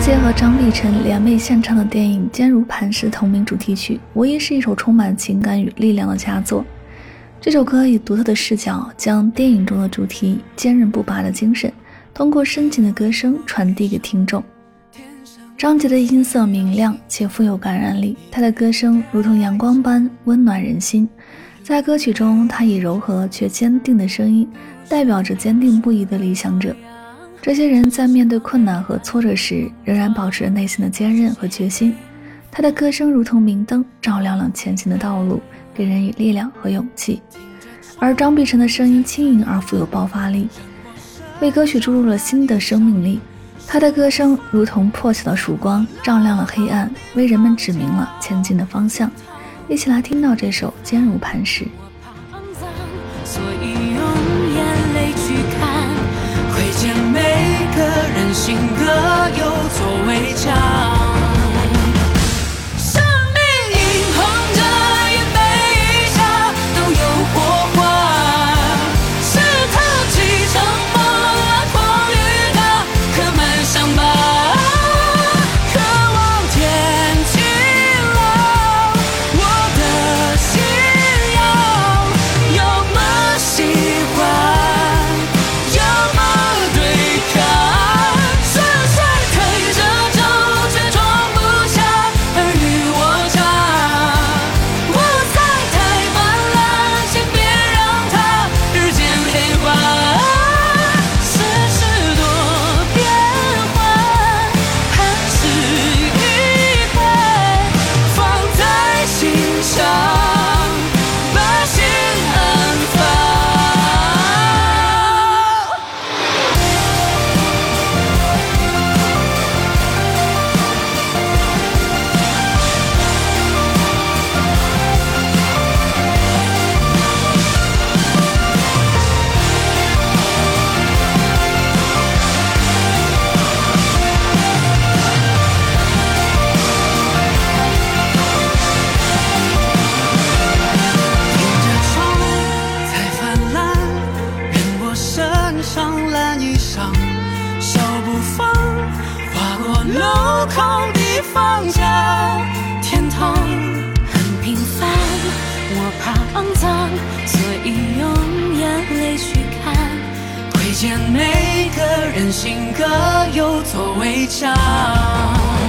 张杰和张碧晨联袂献唱的电影《坚如磐石》同名主题曲，无疑是一首充满情感与力量的佳作。这首歌以独特的视角，将电影中的主题坚韧不拔的精神，通过深情的歌声传递给听众。张杰的音色明亮且富有感染力，他的歌声如同阳光般温暖人心。在歌曲中，他以柔和却坚定的声音，代表着坚定不移的理想者。这些人在面对困难和挫折时，仍然保持着内心的坚韧和决心。他的歌声如同明灯，照亮了前行的道路，给人以力量和勇气。而张碧晨的声音轻盈而富有爆发力，为歌曲注入了新的生命力。他的歌声如同破晓的曙光，照亮了黑暗，为人们指明了前进的方向。一起来听到这首《坚如磐石》。人空地方向，天堂很平凡，我怕肮脏，所以用眼泪去看，窥见每个人性格有座围墙。